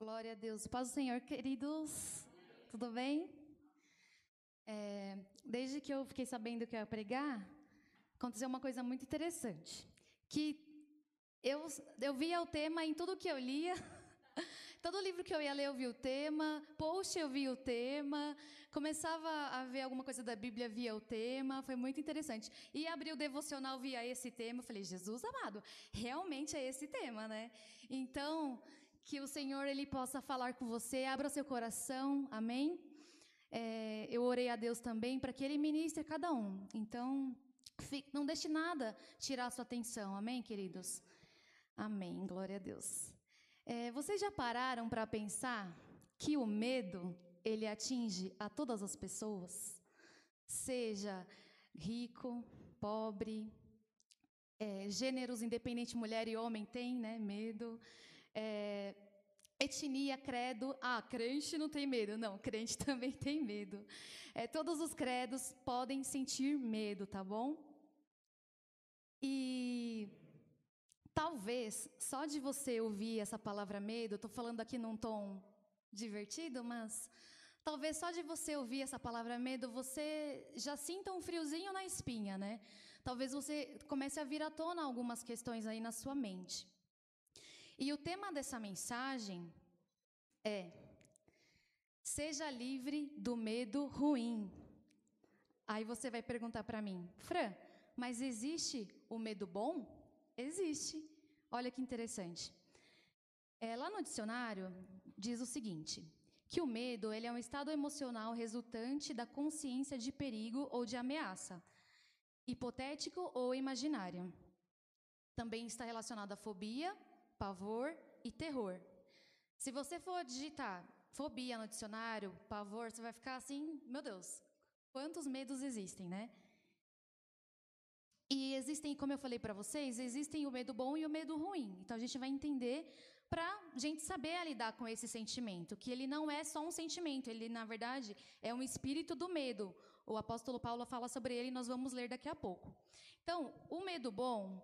Glória a Deus. Paz do Senhor, queridos. Tudo bem? É, desde que eu fiquei sabendo que eu ia pregar, aconteceu uma coisa muito interessante. Que eu, eu via o tema em tudo que eu lia. Todo livro que eu ia ler, eu via o tema. Post, eu via o tema. Começava a ver alguma coisa da Bíblia, via o tema. Foi muito interessante. E abri o devocional, via esse tema. Falei, Jesus amado, realmente é esse tema, né? Então, que o Senhor ele possa falar com você, abra seu coração, amém? É, eu orei a Deus também para que Ele ministre cada um. Então, não deixe nada tirar a sua atenção, amém, queridos? Amém, glória a Deus. É, vocês já pararam para pensar que o medo ele atinge a todas as pessoas, seja rico, pobre, é, gêneros independente, mulher e homem tem, né, medo. É, etnia, credo. Ah, crente não tem medo. Não, crente também tem medo. É, todos os credos podem sentir medo, tá bom? E talvez só de você ouvir essa palavra medo, estou falando aqui num tom divertido, mas talvez só de você ouvir essa palavra medo, você já sinta um friozinho na espinha, né? Talvez você comece a vir à tona algumas questões aí na sua mente. E o tema dessa mensagem é: Seja livre do medo ruim. Aí você vai perguntar para mim, Fran, mas existe o medo bom? Existe. Olha que interessante. É, lá no dicionário diz o seguinte: que o medo ele é um estado emocional resultante da consciência de perigo ou de ameaça, hipotético ou imaginário. Também está relacionado à fobia, pavor e terror. Se você for digitar fobia no dicionário, pavor, você vai ficar assim, meu Deus, quantos medos existem, né? E existem, como eu falei para vocês, existem o medo bom e o medo ruim. Então a gente vai entender para gente saber lidar com esse sentimento, que ele não é só um sentimento, ele na verdade é um espírito do medo. O apóstolo Paulo fala sobre ele e nós vamos ler daqui a pouco. Então, o medo bom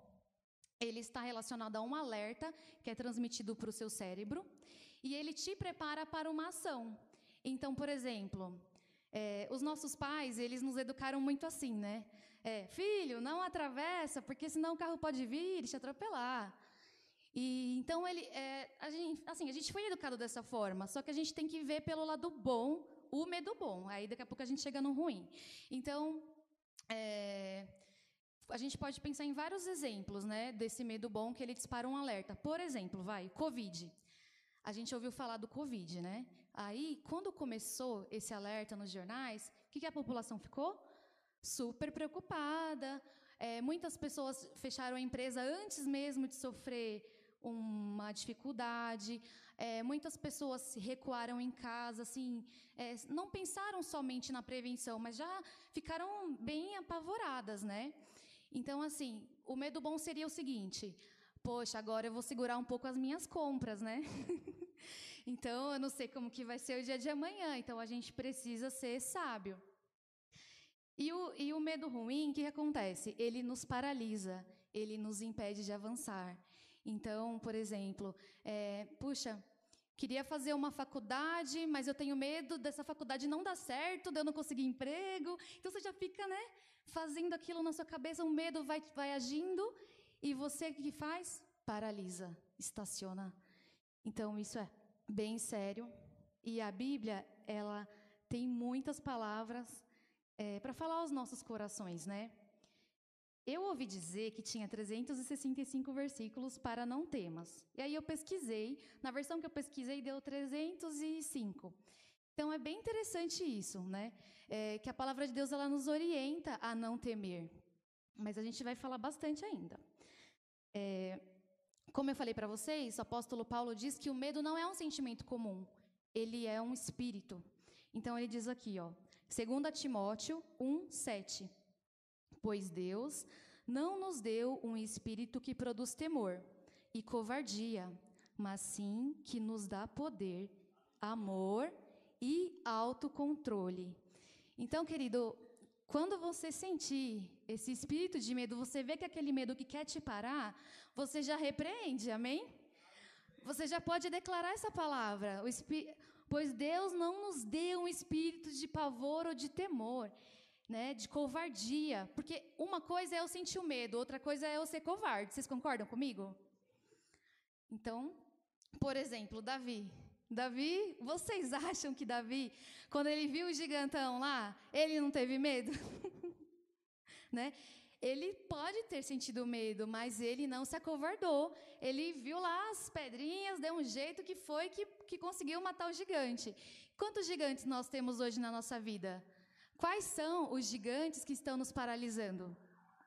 ele está relacionado a um alerta que é transmitido para o seu cérebro e ele te prepara para uma ação. Então, por exemplo, é, os nossos pais, eles nos educaram muito assim, né? É, filho, não atravessa, porque senão o carro pode vir e te atropelar. E então ele, é, a gente, assim, a gente foi educado dessa forma, só que a gente tem que ver pelo lado bom, o medo bom. Aí daqui a pouco a gente chega no ruim. Então, é, a gente pode pensar em vários exemplos, né, desse medo bom que ele dispara um alerta. Por exemplo, vai, Covid. A gente ouviu falar do Covid, né? Aí, quando começou esse alerta nos jornais, o que, que a população ficou? Super preocupada. É, muitas pessoas fecharam a empresa antes mesmo de sofrer uma dificuldade. É, muitas pessoas se recuaram em casa, assim, é, não pensaram somente na prevenção, mas já ficaram bem apavoradas, né? Então, assim, o medo bom seria o seguinte: poxa, agora eu vou segurar um pouco as minhas compras, né? então, eu não sei como que vai ser o dia de amanhã, então a gente precisa ser sábio. E o, e o medo ruim, o que acontece? Ele nos paralisa, ele nos impede de avançar. Então, por exemplo, é, puxa, queria fazer uma faculdade, mas eu tenho medo dessa faculdade não dar certo, de eu não conseguir emprego. Então você já fica, né? fazendo aquilo na sua cabeça, o medo vai, vai agindo e você o que faz? Paralisa, estaciona. Então isso é bem sério. E a Bíblia, ela tem muitas palavras é, para falar aos nossos corações, né? Eu ouvi dizer que tinha 365 versículos para não temas. E aí eu pesquisei, na versão que eu pesquisei deu 305. Então é bem interessante isso, né? É, que a palavra de Deus ela nos orienta a não temer. Mas a gente vai falar bastante ainda. É, como eu falei para vocês, o apóstolo Paulo diz que o medo não é um sentimento comum, ele é um espírito. Então ele diz aqui, ó, 2 Timóteo 1, 7. Pois Deus não nos deu um espírito que produz temor e covardia, mas sim que nos dá poder, amor e autocontrole. Então, querido, quando você sentir esse espírito de medo, você vê que aquele medo que quer te parar, você já repreende, amém? você já pode declarar essa palavra. Pois Deus não nos deu um espírito de pavor ou de temor, né, de covardia. Porque uma coisa é eu sentir o medo, outra coisa é eu ser covarde. Vocês concordam comigo? Então, por exemplo, Davi. Davi, vocês acham que Davi, quando ele viu o gigantão lá, ele não teve medo? né? Ele pode ter sentido medo, mas ele não se acovardou. Ele viu lá as pedrinhas, deu um jeito que foi que, que conseguiu matar o gigante. Quantos gigantes nós temos hoje na nossa vida? Quais são os gigantes que estão nos paralisando?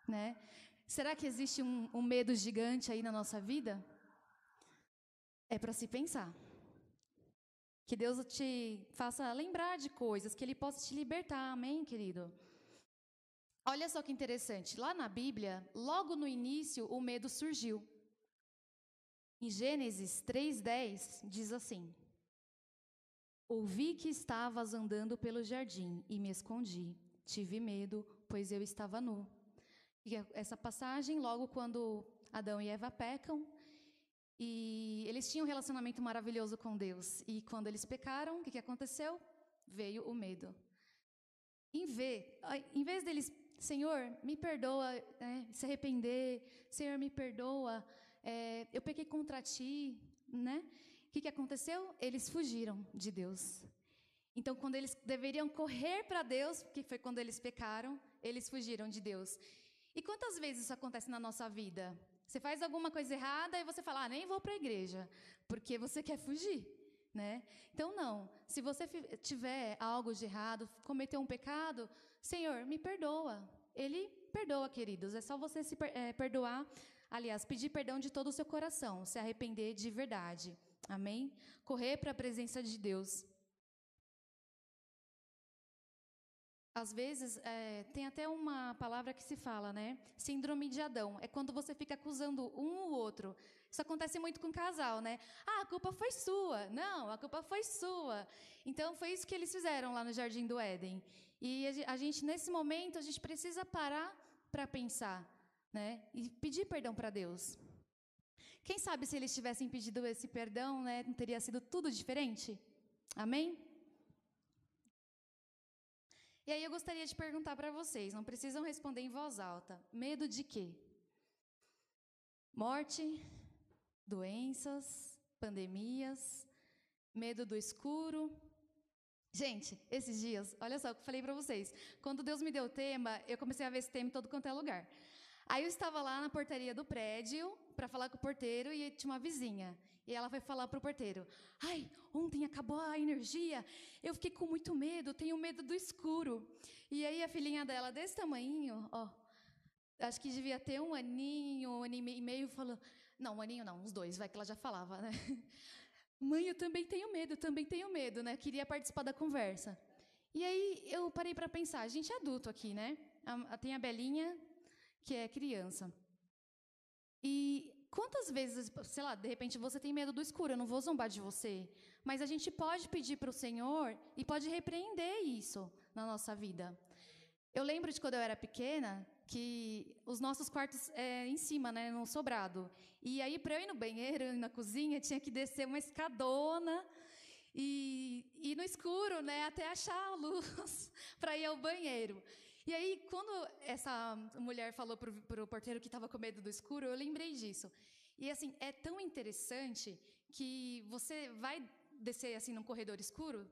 Né? Será que existe um, um medo gigante aí na nossa vida? É para se pensar. Que Deus te faça lembrar de coisas, que Ele possa te libertar, amém, querido? Olha só que interessante. Lá na Bíblia, logo no início, o medo surgiu. Em Gênesis 3,10 diz assim: Ouvi que estavas andando pelo jardim e me escondi. Tive medo, pois eu estava nu. E essa passagem, logo quando Adão e Eva pecam, e eles tinham um relacionamento maravilhoso com Deus. E quando eles pecaram, o que, que aconteceu? Veio o medo. Em vez, em vez deles, Senhor, me perdoa, né, se arrepender, Senhor, me perdoa, é, eu pequei contra ti, né? O que, que aconteceu? Eles fugiram de Deus. Então, quando eles deveriam correr para Deus, que foi quando eles pecaram, eles fugiram de Deus. E quantas vezes isso acontece na nossa vida? Você faz alguma coisa errada e você fala, ah, nem vou para a igreja, porque você quer fugir. Né? Então, não. Se você tiver algo de errado, cometeu um pecado, Senhor, me perdoa. Ele perdoa, queridos. É só você se é, perdoar, aliás, pedir perdão de todo o seu coração, se arrepender de verdade. Amém? Correr para a presença de Deus. Às vezes, é, tem até uma palavra que se fala, né? Síndrome de Adão. É quando você fica acusando um ou outro. Isso acontece muito com casal, né? Ah, a culpa foi sua. Não, a culpa foi sua. Então, foi isso que eles fizeram lá no Jardim do Éden. E a gente, nesse momento, a gente precisa parar para pensar, né? E pedir perdão para Deus. Quem sabe se eles tivessem pedido esse perdão, né? Não teria sido tudo diferente? Amém? E aí eu gostaria de perguntar para vocês, não precisam responder em voz alta. Medo de quê? Morte, doenças, pandemias, medo do escuro. Gente, esses dias, olha só o que eu falei para vocês. Quando Deus me deu o tema, eu comecei a ver esse tema em todo quanto é lugar. Aí eu estava lá na portaria do prédio para falar com o porteiro e tinha uma vizinha. E ela foi falar para o porteiro: Ai, ontem acabou a energia, eu fiquei com muito medo, tenho medo do escuro. E aí a filhinha dela, desse tamanho, ó, acho que devia ter um aninho, um aninho e meio, falou: Não, um aninho não, uns dois, vai que ela já falava, né? Mãe, eu também tenho medo, também tenho medo, né? Queria participar da conversa. E aí eu parei para pensar: a gente é adulto aqui, né? Tem a Belinha, que é criança. E quantas vezes, sei lá, de repente você tem medo do escuro, eu não vou zombar de você, mas a gente pode pedir para o Senhor e pode repreender isso na nossa vida. Eu lembro de quando eu era pequena que os nossos quartos é em cima, né, no sobrado. E aí para eu ir no banheiro, ir na cozinha, tinha que descer uma escadona e, e no escuro, né, até achar a luz para ir ao banheiro. E aí, quando essa mulher falou para o porteiro que estava com medo do escuro, eu lembrei disso. E assim, é tão interessante que você vai descer assim num corredor escuro,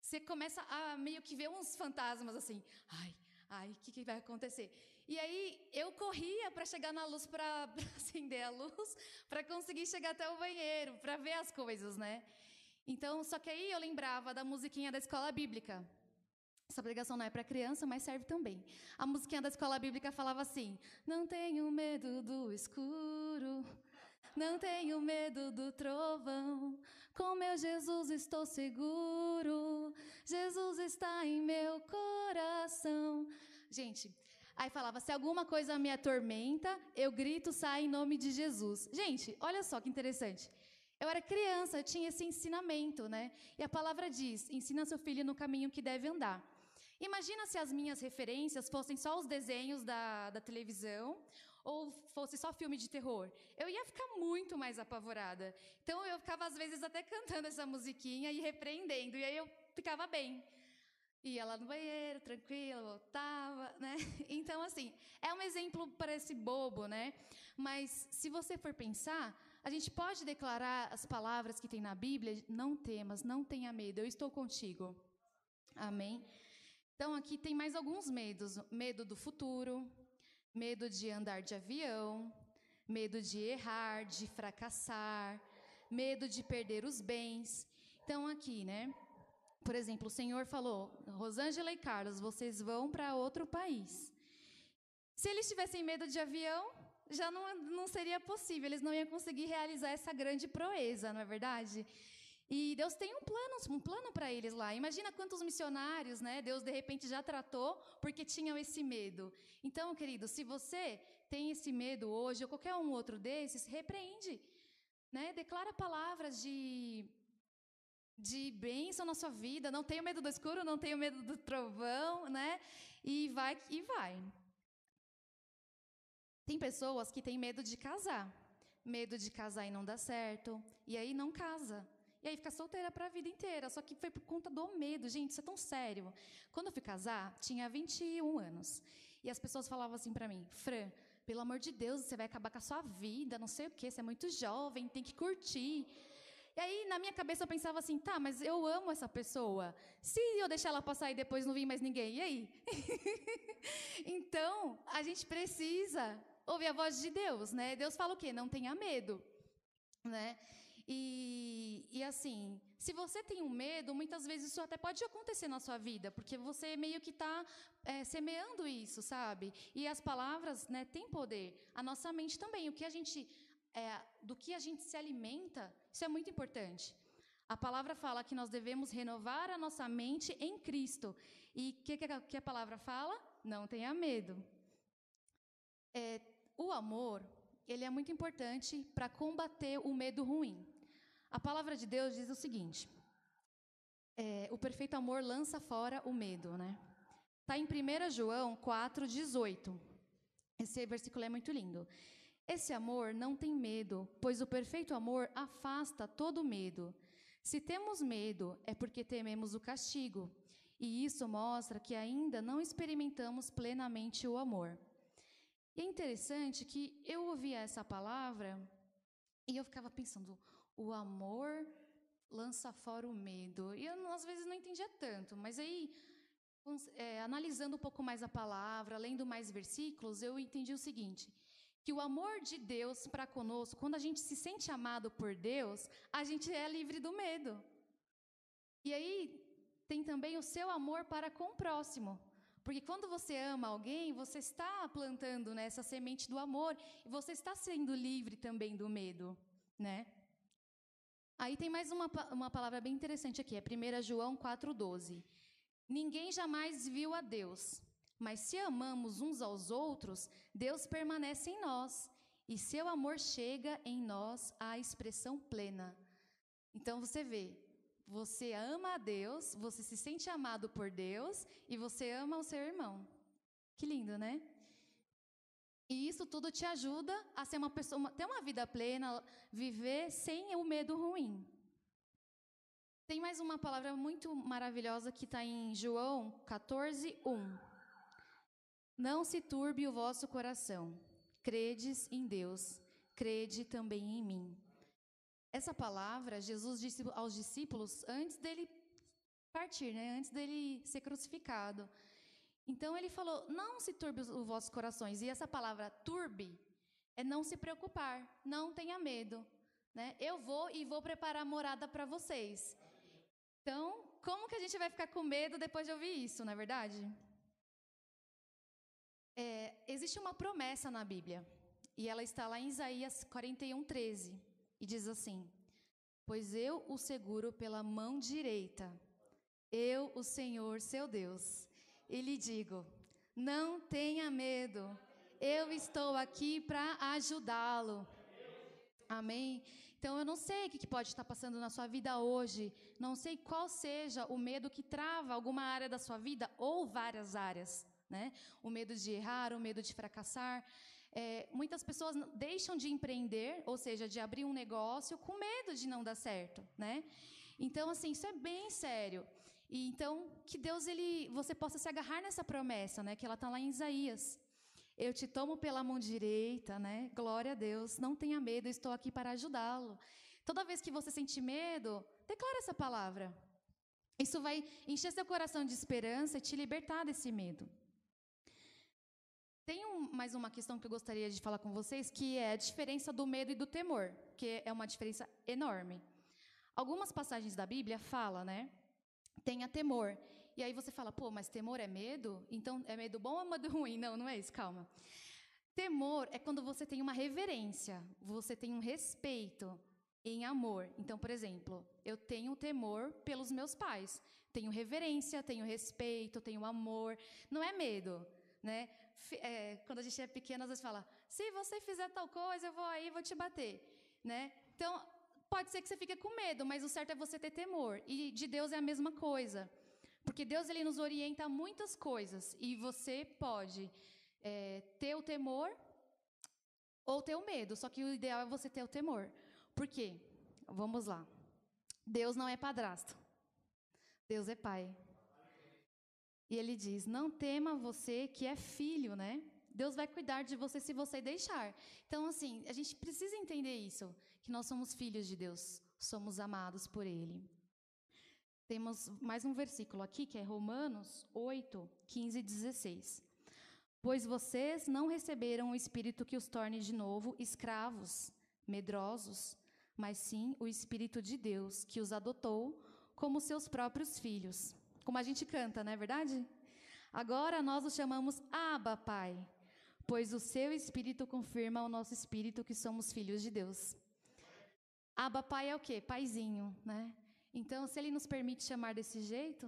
você começa a meio que ver uns fantasmas assim. Ai, ai, o que, que vai acontecer? E aí eu corria para chegar na luz, para acender a luz, para conseguir chegar até o banheiro, para ver as coisas, né? Então, só que aí eu lembrava da musiquinha da escola bíblica. Essa pregação não é para criança, mas serve também. A musiquinha da escola bíblica falava assim: Não tenho medo do escuro, não tenho medo do trovão. Com meu Jesus estou seguro. Jesus está em meu coração. Gente, aí falava: Se alguma coisa me atormenta, eu grito, sai em nome de Jesus. Gente, olha só que interessante. Eu era criança, eu tinha esse ensinamento, né? E a palavra diz: ensina seu filho no caminho que deve andar. Imagina se as minhas referências fossem só os desenhos da, da televisão ou fosse só filme de terror, eu ia ficar muito mais apavorada. Então eu ficava às vezes até cantando essa musiquinha e repreendendo, e aí eu ficava bem. Ia lá no banheiro, tranquila, voltava, né? Então, assim, é um exemplo para esse bobo, né? Mas se você for pensar, a gente pode declarar as palavras que tem na Bíblia: não temas, não tenha medo, eu estou contigo. Amém? Então, aqui tem mais alguns medos: medo do futuro, medo de andar de avião, medo de errar, de fracassar, medo de perder os bens. Então, aqui, né? Por exemplo, o Senhor falou: Rosângela e Carlos, vocês vão para outro país. Se eles tivessem medo de avião, já não, não seria possível, eles não iam conseguir realizar essa grande proeza, não é verdade? E Deus tem um plano, um plano para eles lá. Imagina quantos missionários, né? Deus de repente já tratou porque tinham esse medo. Então, querido, se você tem esse medo hoje ou qualquer um outro desses, repreende, né? Declara palavras de de bênção na sua vida. Não tenho medo do escuro, não tenho medo do trovão, né? E vai e vai. Tem pessoas que têm medo de casar. Medo de casar e não dar certo. E aí não casa. E aí fica solteira para a vida inteira. Só que foi por conta do medo. Gente, isso é tão sério. Quando eu fui casar, tinha 21 anos. E as pessoas falavam assim para mim: Fran, pelo amor de Deus, você vai acabar com a sua vida, não sei o quê, você é muito jovem, tem que curtir. E aí, na minha cabeça, eu pensava assim: tá, mas eu amo essa pessoa. Se eu deixar ela passar e depois não vir mais ninguém, e aí? então, a gente precisa ouvir a voz de Deus, né? Deus fala o quê? Não tenha medo, né? E, e assim, se você tem um medo, muitas vezes isso até pode acontecer na sua vida, porque você meio que está é, semeando isso, sabe? E as palavras, né, têm poder. A nossa mente também. O que a gente, é, do que a gente se alimenta, isso é muito importante. A palavra fala que nós devemos renovar a nossa mente em Cristo. E o que, que, a palavra fala? Não tenha medo. É, o amor, ele é muito importante para combater o medo ruim. A palavra de Deus diz o seguinte: é, o perfeito amor lança fora o medo, né? Está em 1 João 4,18. Esse versículo é muito lindo. Esse amor não tem medo, pois o perfeito amor afasta todo medo. Se temos medo, é porque tememos o castigo, e isso mostra que ainda não experimentamos plenamente o amor. E é interessante que eu ouvia essa palavra e eu ficava pensando: o amor lança fora o medo. E eu, às vezes, não entendia tanto, mas aí, é, analisando um pouco mais a palavra, lendo mais versículos, eu entendi o seguinte: que o amor de Deus para conosco, quando a gente se sente amado por Deus, a gente é livre do medo. E aí tem também o seu amor para com o próximo. Porque quando você ama alguém, você está plantando né, semente do amor e você está sendo livre também do medo, né? Aí tem mais uma, uma palavra bem interessante aqui, é 1 João 4,12. Ninguém jamais viu a Deus, mas se amamos uns aos outros, Deus permanece em nós, e seu amor chega em nós à expressão plena. Então você vê, você ama a Deus, você se sente amado por Deus e você ama o seu irmão. Que lindo, né? E isso tudo te ajuda a ser uma pessoa, ter uma vida plena, viver sem o medo ruim. Tem mais uma palavra muito maravilhosa que está em João 14, 1. Não se turbe o vosso coração. Credes em Deus, crede também em mim. Essa palavra Jesus disse aos discípulos antes dele partir, né? antes dele ser crucificado. Então ele falou: Não se turbe os vossos corações. E essa palavra turbe é não se preocupar, não tenha medo. Né? Eu vou e vou preparar morada para vocês. Então, como que a gente vai ficar com medo depois de ouvir isso, não é verdade? É, existe uma promessa na Bíblia, e ela está lá em Isaías 41, 13, e diz assim: Pois eu o seguro pela mão direita, eu, o Senhor, seu Deus, e lhe digo: Não tenha medo, eu estou aqui para ajudá-lo. Amém? Então eu não sei o que pode estar passando na sua vida hoje, não sei qual seja o medo que trava alguma área da sua vida ou várias áreas né? O medo de errar, o medo de fracassar. É, muitas pessoas deixam de empreender, ou seja, de abrir um negócio, com medo de não dar certo, né? Então, assim, isso é bem sério. E então, que Deus, ele, você possa se agarrar nessa promessa, né? Que ela está lá em Isaías. Eu te tomo pela mão direita, né? Glória a Deus. Não tenha medo, estou aqui para ajudá-lo. Toda vez que você sentir medo, declara essa palavra. Isso vai encher seu coração de esperança e te libertar desse medo. Tem um, mais uma questão que eu gostaria de falar com vocês, que é a diferença do medo e do temor, que é uma diferença enorme. Algumas passagens da Bíblia falam, né? Tenha temor. E aí você fala, pô, mas temor é medo? Então é medo bom ou medo ruim? Não, não é isso, calma. Temor é quando você tem uma reverência, você tem um respeito em amor. Então, por exemplo, eu tenho temor pelos meus pais, tenho reverência, tenho respeito, tenho amor. Não é medo, né? é, quando a gente é pequena, às vezes fala: se você fizer tal coisa, eu vou aí, vou te bater, né? Então, pode ser que você fique com medo, mas o certo é você ter temor. E de Deus é a mesma coisa, porque Deus ele nos orienta a muitas coisas e você pode é, ter o temor ou ter o medo. Só que o ideal é você ter o temor. Por quê? Vamos lá. Deus não é padrasto. Deus é pai. E ele diz: Não tema você que é filho, né? Deus vai cuidar de você se você deixar. Então, assim, a gente precisa entender isso, que nós somos filhos de Deus, somos amados por Ele. Temos mais um versículo aqui, que é Romanos 8, 15 e 16. Pois vocês não receberam o Espírito que os torne de novo escravos, medrosos, mas sim o Espírito de Deus, que os adotou como seus próprios filhos como a gente canta, não é verdade? Agora nós o chamamos Abba, Pai, pois o seu Espírito confirma ao nosso Espírito que somos filhos de Deus. Abba, Pai é o quê? Paizinho, né? Então, se Ele nos permite chamar desse jeito,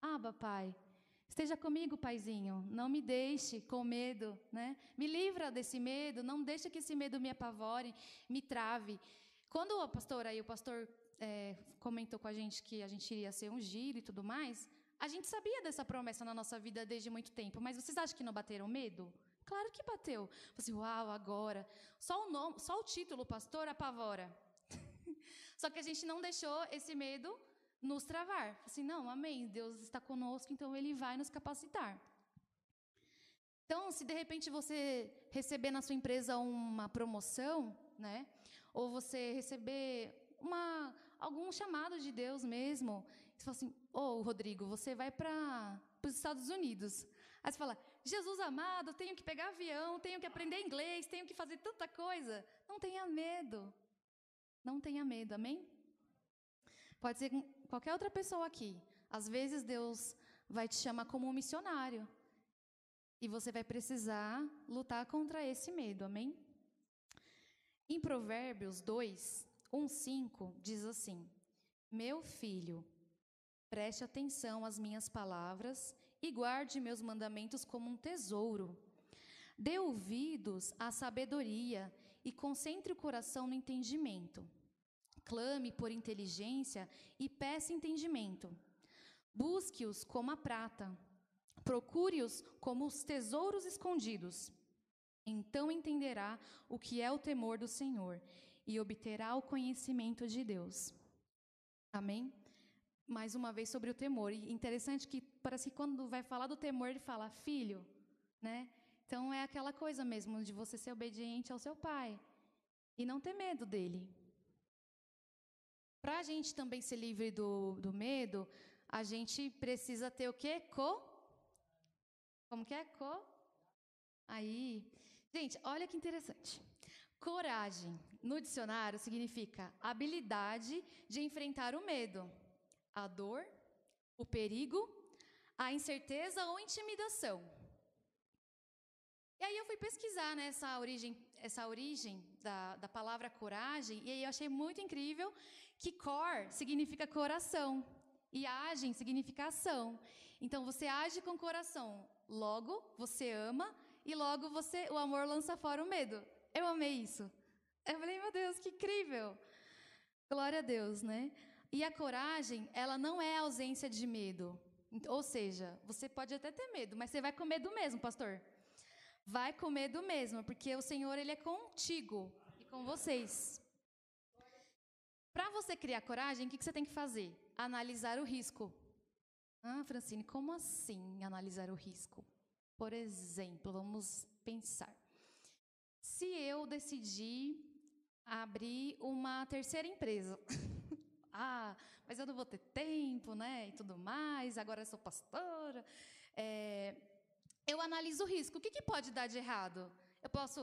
Abba, Pai, esteja comigo, Paizinho, não me deixe com medo, né? Me livra desse medo, não deixe que esse medo me apavore, me trave. Quando a pastora e o pastor é, comentou com a gente que a gente iria ser ungido e tudo mais, a gente sabia dessa promessa na nossa vida desde muito tempo, mas vocês acham que não bateram medo? Claro que bateu. Assim, uau, agora. Só o, nome, só o título, pastor, apavora. só que a gente não deixou esse medo nos travar. Assim, não, amém, Deus está conosco, então Ele vai nos capacitar. Então, se de repente você receber na sua empresa uma promoção, né? Ou você receber uma, algum chamado de Deus mesmo. Você fala assim, ô oh, Rodrigo, você vai para os Estados Unidos. Aí você fala, Jesus amado, tenho que pegar avião, tenho que aprender inglês, tenho que fazer tanta coisa. Não tenha medo. Não tenha medo, amém? Pode ser qualquer outra pessoa aqui. Às vezes Deus vai te chamar como um missionário. E você vai precisar lutar contra esse medo, amém? Em Provérbios 2, 1,5 diz assim: Meu filho, preste atenção às minhas palavras e guarde meus mandamentos como um tesouro. Dê ouvidos à sabedoria e concentre o coração no entendimento. Clame por inteligência e peça entendimento. Busque-os como a prata, procure-os como os tesouros escondidos. Então entenderá o que é o temor do Senhor e obterá o conhecimento de Deus. Amém? Mais uma vez sobre o temor. E interessante que parece que quando vai falar do temor, ele fala filho, né? Então é aquela coisa mesmo de você ser obediente ao seu pai e não ter medo dele. Para a gente também ser livre do, do medo, a gente precisa ter o quê? Co? Como que é? Co? Aí. Gente, olha que interessante. Coragem, no dicionário, significa habilidade de enfrentar o medo, a dor, o perigo, a incerteza ou intimidação. E aí eu fui pesquisar né, essa origem, essa origem da, da palavra coragem, e aí eu achei muito incrível que cor significa coração e agem significa ação. Então você age com coração, logo você ama e logo você o amor lança fora o medo. Eu amei isso. Eu falei, meu Deus, que incrível. Glória a Deus, né? E a coragem, ela não é ausência de medo. Ou seja, você pode até ter medo, mas você vai com medo mesmo, pastor. Vai com medo mesmo, porque o Senhor ele é contigo e com vocês. Para você criar coragem, o que, você tem que fazer? Analisar o risco. Ah, Francine, como assim analisar o risco? Por exemplo, vamos pensar. Se eu decidir abrir uma terceira empresa, ah, mas eu não vou ter tempo, né? E tudo mais, agora eu sou pastora. É, eu analiso o risco. O que, que pode dar de errado? Eu posso,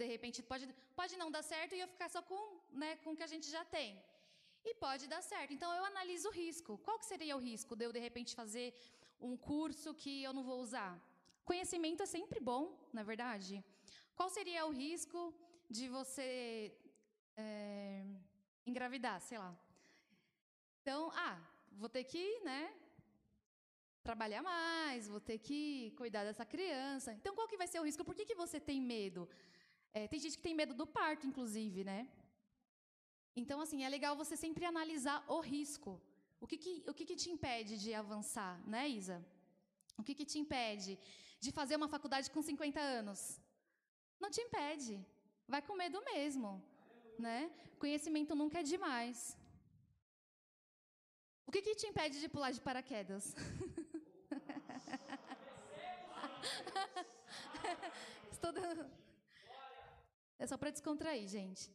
de repente, pode, pode não dar certo e eu ficar só com, né, com o que a gente já tem. E pode dar certo. Então eu analiso o risco. Qual que seria o risco de eu, de repente, fazer um curso que eu não vou usar? Conhecimento é sempre bom, na é verdade. Qual seria o risco de você é, engravidar, sei lá? Então, ah, vou ter que, né, trabalhar mais, vou ter que cuidar dessa criança. Então, qual que vai ser o risco? Por que, que você tem medo? É, tem gente que tem medo do parto, inclusive, né? Então, assim, é legal você sempre analisar o risco. O que, que, o que, que te impede de avançar, né, Isa? O que, que te impede de fazer uma faculdade com 50 anos? Não te impede. Vai com medo mesmo, né? Conhecimento nunca é demais. Que, que te impede de pular de paraquedas? Estou dando... É só para descontrair, gente.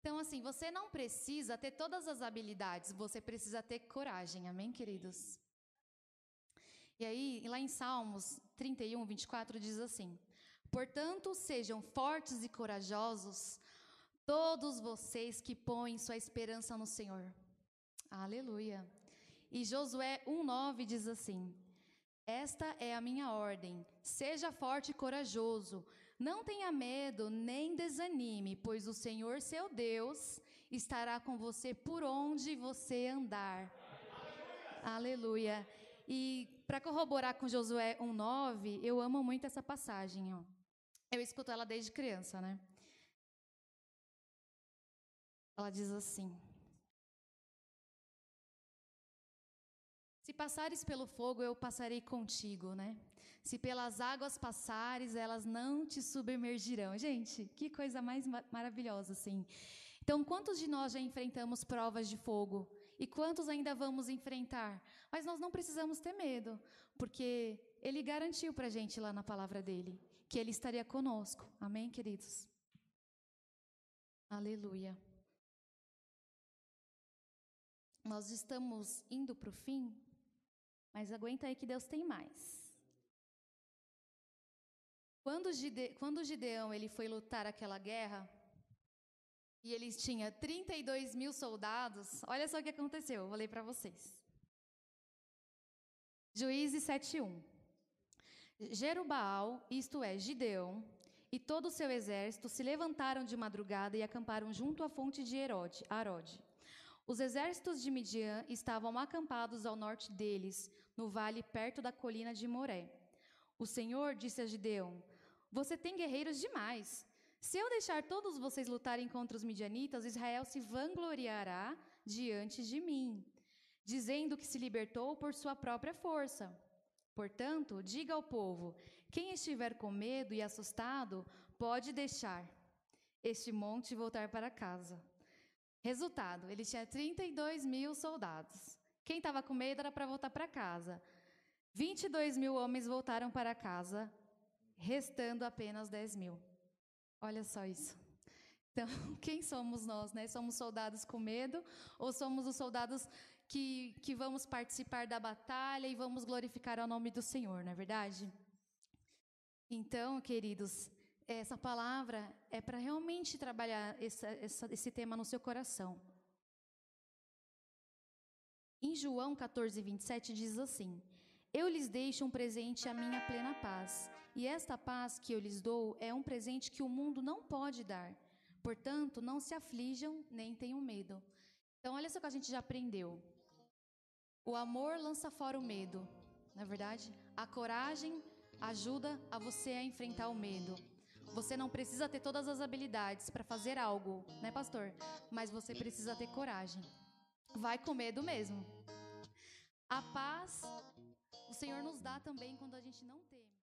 Então, assim, você não precisa ter todas as habilidades, você precisa ter coragem, amém, queridos? E aí, lá em Salmos 31, 24, diz assim: Portanto, sejam fortes e corajosos, todos vocês que põem sua esperança no Senhor. Aleluia. E Josué 1,9 diz assim: esta é a minha ordem. Seja forte e corajoso. Não tenha medo nem desanime, pois o Senhor seu Deus estará com você por onde você andar. Aleluia. Aleluia. E para corroborar com Josué 1:9, eu amo muito essa passagem, ó. Eu escuto ela desde criança, né? Ela diz assim: Se passares pelo fogo, eu passarei contigo, né? Se pelas águas passares, elas não te submergirão. Gente, que coisa mais maravilhosa, assim. Então, quantos de nós já enfrentamos provas de fogo? E quantos ainda vamos enfrentar? Mas nós não precisamos ter medo, porque Ele garantiu para a gente lá na palavra dele que Ele estaria conosco. Amém, queridos? Aleluia. Nós estamos indo para o fim, mas aguenta aí que Deus tem mais. Quando, Gide, quando Gideão ele foi lutar aquela guerra, e ele tinha 32 mil soldados, olha só o que aconteceu, vou ler para vocês. Juízes 7.1 Jerubaal, isto é, Gideão, e todo o seu exército se levantaram de madrugada e acamparam junto à fonte de Herode, Arode. Os exércitos de Midian estavam acampados ao norte deles, no vale perto da colina de Moré. O Senhor disse a Gideão: Você tem guerreiros demais. Se eu deixar todos vocês lutarem contra os midianitas, Israel se vangloriará diante de mim, dizendo que se libertou por sua própria força. Portanto, diga ao povo: quem estiver com medo e assustado, pode deixar este monte voltar para casa. Resultado: ele tinha 32 mil soldados. Quem estava com medo era para voltar para casa. 22 mil homens voltaram para casa, restando apenas 10 mil. Olha só isso. Então, quem somos nós, né? Somos soldados com medo ou somos os soldados que, que vamos participar da batalha e vamos glorificar ao nome do Senhor, não é verdade? Então, queridos, essa palavra é para realmente trabalhar essa, essa, esse tema no seu coração. Em João 14, 27 diz assim: Eu lhes deixo um presente a minha plena paz, e esta paz que eu lhes dou é um presente que o mundo não pode dar. Portanto, não se aflijam nem tenham medo. Então, olha só que a gente já aprendeu. O amor lança fora o medo, na é verdade? A coragem ajuda a você a enfrentar o medo. Você não precisa ter todas as habilidades para fazer algo, né, pastor? Mas você precisa ter coragem. Vai com medo mesmo. A paz o Senhor nos dá também quando a gente não teme.